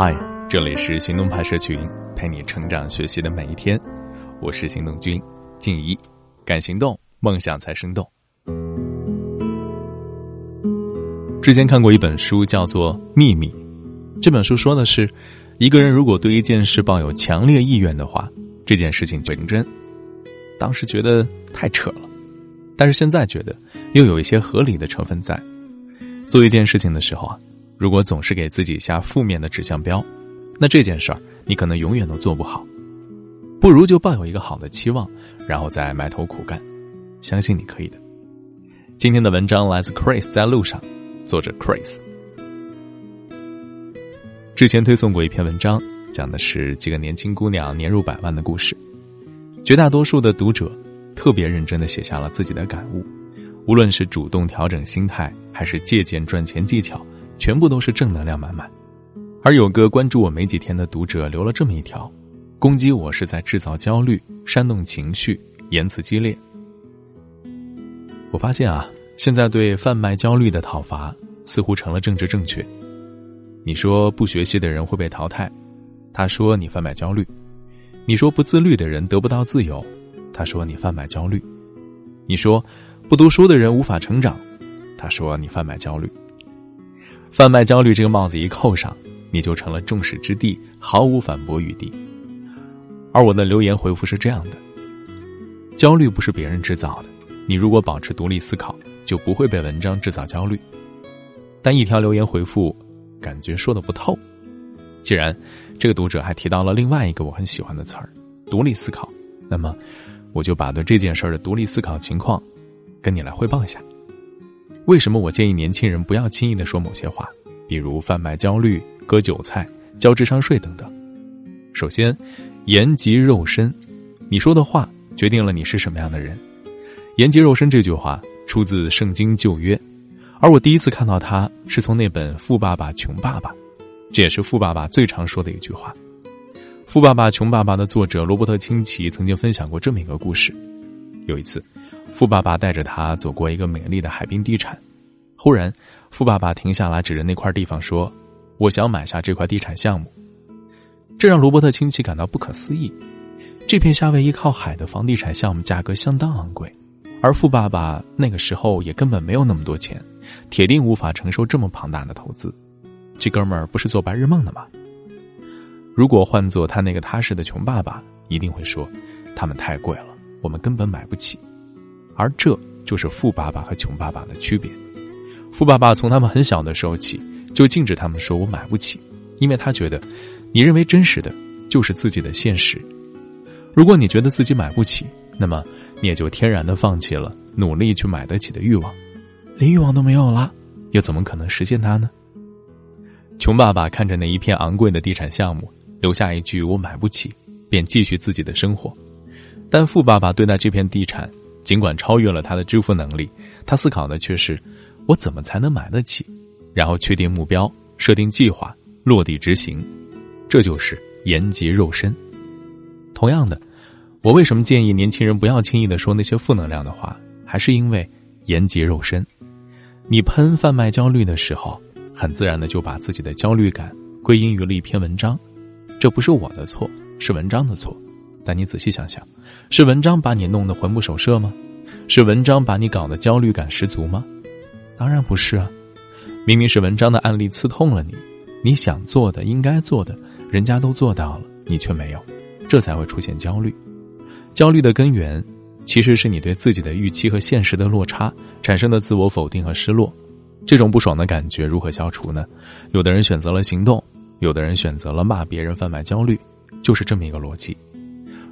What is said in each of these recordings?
嗨，这里是行动派社群，陪你成长学习的每一天。我是行动君静怡，敢行动，梦想才生动。之前看过一本书，叫做《秘密》。这本书说的是，一个人如果对一件事抱有强烈意愿的话，这件事情就成真。当时觉得太扯了，但是现在觉得又有一些合理的成分在。做一件事情的时候啊。如果总是给自己下负面的指向标，那这件事儿你可能永远都做不好。不如就抱有一个好的期望，然后再埋头苦干，相信你可以的。今天的文章来自 Chris 在路上，作者 Chris。之前推送过一篇文章，讲的是几个年轻姑娘年入百万的故事。绝大多数的读者特别认真的写下了自己的感悟，无论是主动调整心态，还是借鉴赚钱技巧。全部都是正能量满满，而有个关注我没几天的读者留了这么一条：攻击我是在制造焦虑、煽动情绪、言辞激烈。我发现啊，现在对贩卖焦虑的讨伐似乎成了政治正确。你说不学习的人会被淘汰，他说你贩卖焦虑；你说不自律的人得不到自由，他说你贩卖焦虑；你说不读书的人无法成长，他说你贩卖焦虑。贩卖焦虑这个帽子一扣上，你就成了众矢之的，毫无反驳余地。而我的留言回复是这样的：焦虑不是别人制造的，你如果保持独立思考，就不会被文章制造焦虑。但一条留言回复，感觉说的不透。既然这个读者还提到了另外一个我很喜欢的词儿——独立思考，那么我就把对这件事的独立思考情况，跟你来汇报一下。为什么我建议年轻人不要轻易的说某些话，比如贩卖焦虑、割韭菜、交智商税等等？首先，言及肉身，你说的话决定了你是什么样的人。言及肉身这句话出自圣经旧约，而我第一次看到它是从那本《富爸爸穷爸爸》，这也是富爸爸最常说的一句话。《富爸爸穷爸爸》的作者罗伯特清崎曾经分享过这么一个故事：有一次。富爸爸带着他走过一个美丽的海滨地产，忽然，富爸爸停下来，指着那块地方说：“我想买下这块地产项目。”这让罗伯特亲戚感到不可思议。这片夏威夷靠海的房地产项目价格相当昂贵，而富爸爸那个时候也根本没有那么多钱，铁定无法承受这么庞大的投资。这哥们儿不是做白日梦的吗？如果换做他那个踏实的穷爸爸，一定会说：“他们太贵了，我们根本买不起。”而这就是富爸爸和穷爸爸的区别。富爸爸从他们很小的时候起就禁止他们说“我买不起”，因为他觉得，你认为真实的就是自己的现实。如果你觉得自己买不起，那么你也就天然的放弃了努力去买得起的欲望，连欲望都没有了，又怎么可能实现它呢？穷爸爸看着那一片昂贵的地产项目，留下一句“我买不起”，便继续自己的生活。但富爸爸对待这片地产。尽管超越了他的支付能力，他思考的却是：我怎么才能买得起？然后确定目标，设定计划，落地执行。这就是言及肉身。同样的，我为什么建议年轻人不要轻易的说那些负能量的话？还是因为言及肉身。你喷贩卖焦虑的时候，很自然的就把自己的焦虑感归因于了一篇文章。这不是我的错，是文章的错。但你仔细想想，是文章把你弄得魂不守舍吗？是文章把你搞得焦虑感十足吗？当然不是啊！明明是文章的案例刺痛了你，你想做的、应该做的，人家都做到了，你却没有，这才会出现焦虑。焦虑的根源，其实是你对自己的预期和现实的落差产生的自我否定和失落。这种不爽的感觉如何消除呢？有的人选择了行动，有的人选择了骂别人贩卖焦虑，就是这么一个逻辑。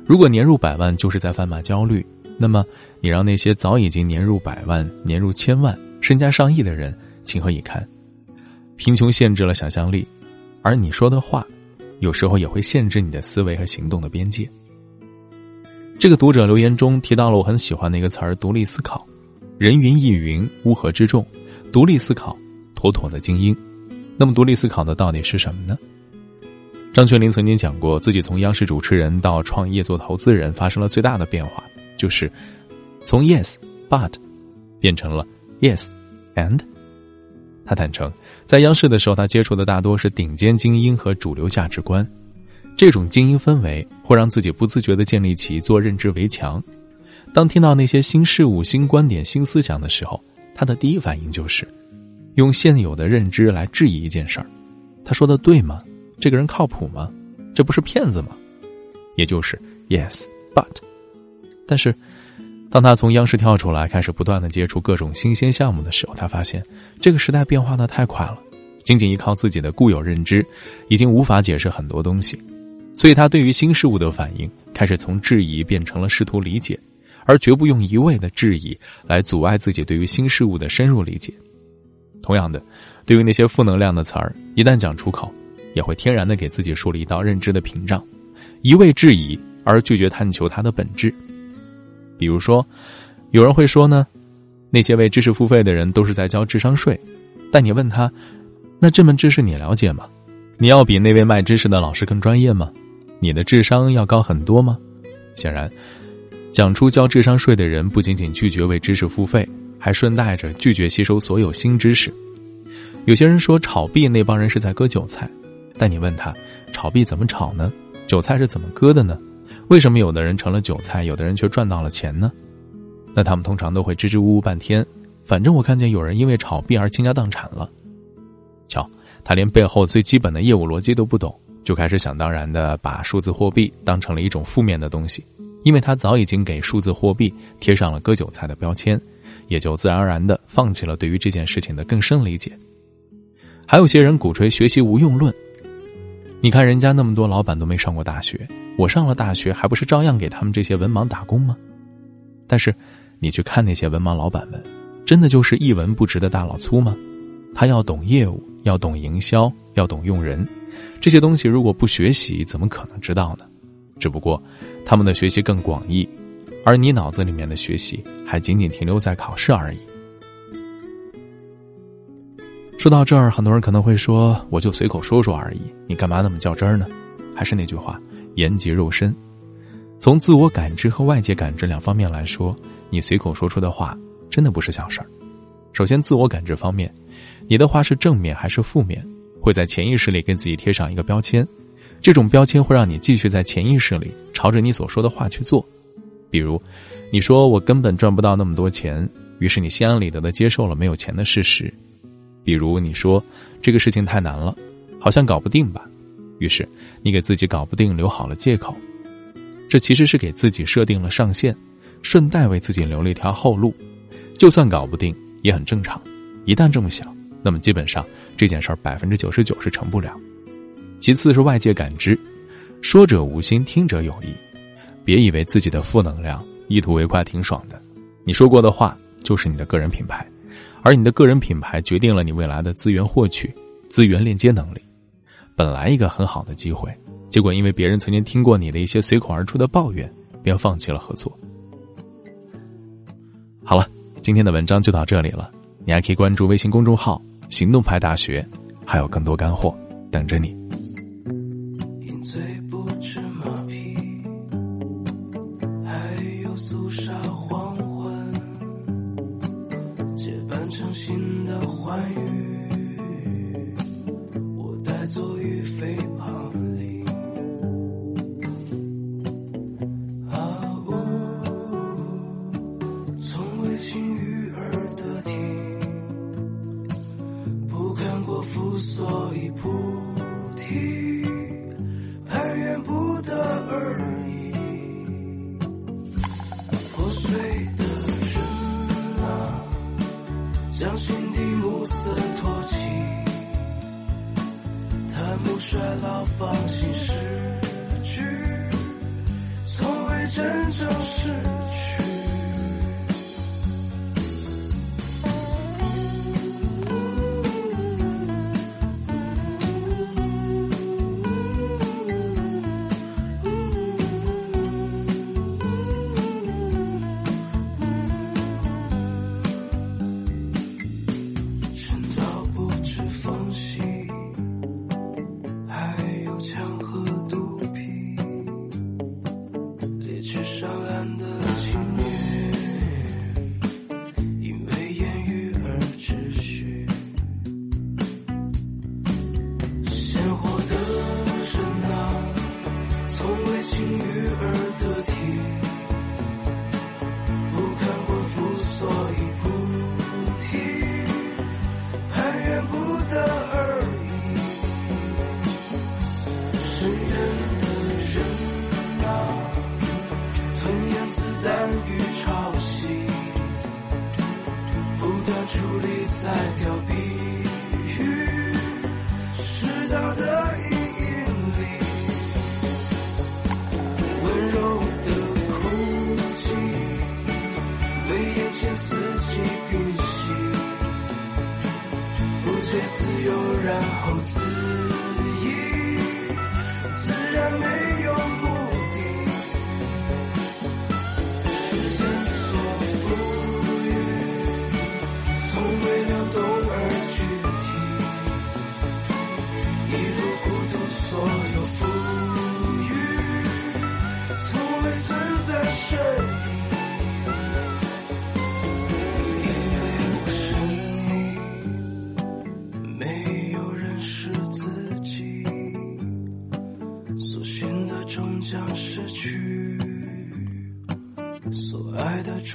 如果年入百万就是在贩卖焦虑，那么你让那些早已经年入百万、年入千万、身家上亿的人情何以堪？贫穷限制了想象力，而你说的话，有时候也会限制你的思维和行动的边界。这个读者留言中提到了我很喜欢的一个词儿——独立思考。人云亦云，乌合之众，独立思考，妥妥的精英。那么，独立思考的到底是什么呢？张泉灵曾经讲过，自己从央视主持人到创业做投资人，发生了最大的变化，就是从 yes but 变成了 yes and。他坦诚，在央视的时候，他接触的大多是顶尖精英和主流价值观，这种精英氛围会让自己不自觉地建立起一座认知围墙。当听到那些新事物、新观点、新思想的时候，他的第一反应就是用现有的认知来质疑一件事儿：他说的对吗？这个人靠谱吗？这不是骗子吗？也就是 yes，but。但是。当他从央视跳出来，开始不断的接触各种新鲜项目的时候，他发现这个时代变化的太快了，仅仅依靠自己的固有认知，已经无法解释很多东西，所以他对于新事物的反应开始从质疑变成了试图理解，而绝不用一味的质疑来阻碍自己对于新事物的深入理解。同样的，对于那些负能量的词儿，一旦讲出口，也会天然的给自己树立一道认知的屏障，一味质疑而拒绝探求它的本质。比如说，有人会说呢，那些为知识付费的人都是在交智商税。但你问他，那这门知识你了解吗？你要比那位卖知识的老师更专业吗？你的智商要高很多吗？显然，讲出交智商税的人不仅仅拒绝为知识付费，还顺带着拒绝吸收所有新知识。有些人说炒币那帮人是在割韭菜，但你问他，炒币怎么炒呢？韭菜是怎么割的呢？为什么有的人成了韭菜，有的人却赚到了钱呢？那他们通常都会支支吾吾半天。反正我看见有人因为炒币而倾家荡产了。瞧，他连背后最基本的业务逻辑都不懂，就开始想当然的把数字货币当成了一种负面的东西，因为他早已经给数字货币贴上了割韭菜的标签，也就自然而然的放弃了对于这件事情的更深理解。还有些人鼓吹学习无用论。你看，人家那么多老板都没上过大学，我上了大学，还不是照样给他们这些文盲打工吗？但是，你去看那些文盲老板们，真的就是一文不值的大老粗吗？他要懂业务，要懂营销，要懂用人，这些东西如果不学习，怎么可能知道呢？只不过，他们的学习更广义，而你脑子里面的学习还仅仅停留在考试而已。说到这儿，很多人可能会说：“我就随口说说而已，你干嘛那么较真儿呢？”还是那句话，言及肉身。从自我感知和外界感知两方面来说，你随口说出的话真的不是小事儿。首先，自我感知方面，你的话是正面还是负面，会在潜意识里给自己贴上一个标签，这种标签会让你继续在潜意识里朝着你所说的话去做。比如，你说我根本赚不到那么多钱，于是你心安理得的接受了没有钱的事实。比如你说这个事情太难了，好像搞不定吧，于是你给自己搞不定留好了借口，这其实是给自己设定了上限，顺带为自己留了一条后路。就算搞不定也很正常，一旦这么想，那么基本上这件事儿百分之九十九是成不了。其次是外界感知，说者无心，听者有意，别以为自己的负能量一图为快挺爽的，你说过的话就是你的个人品牌。而你的个人品牌决定了你未来的资源获取、资源链接能力。本来一个很好的机会，结果因为别人曾经听过你的一些随口而出的抱怨，便放弃了合作。好了，今天的文章就到这里了。你还可以关注微信公众号“行动派大学”，还有更多干货等着你。完成新的欢愉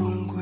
i'm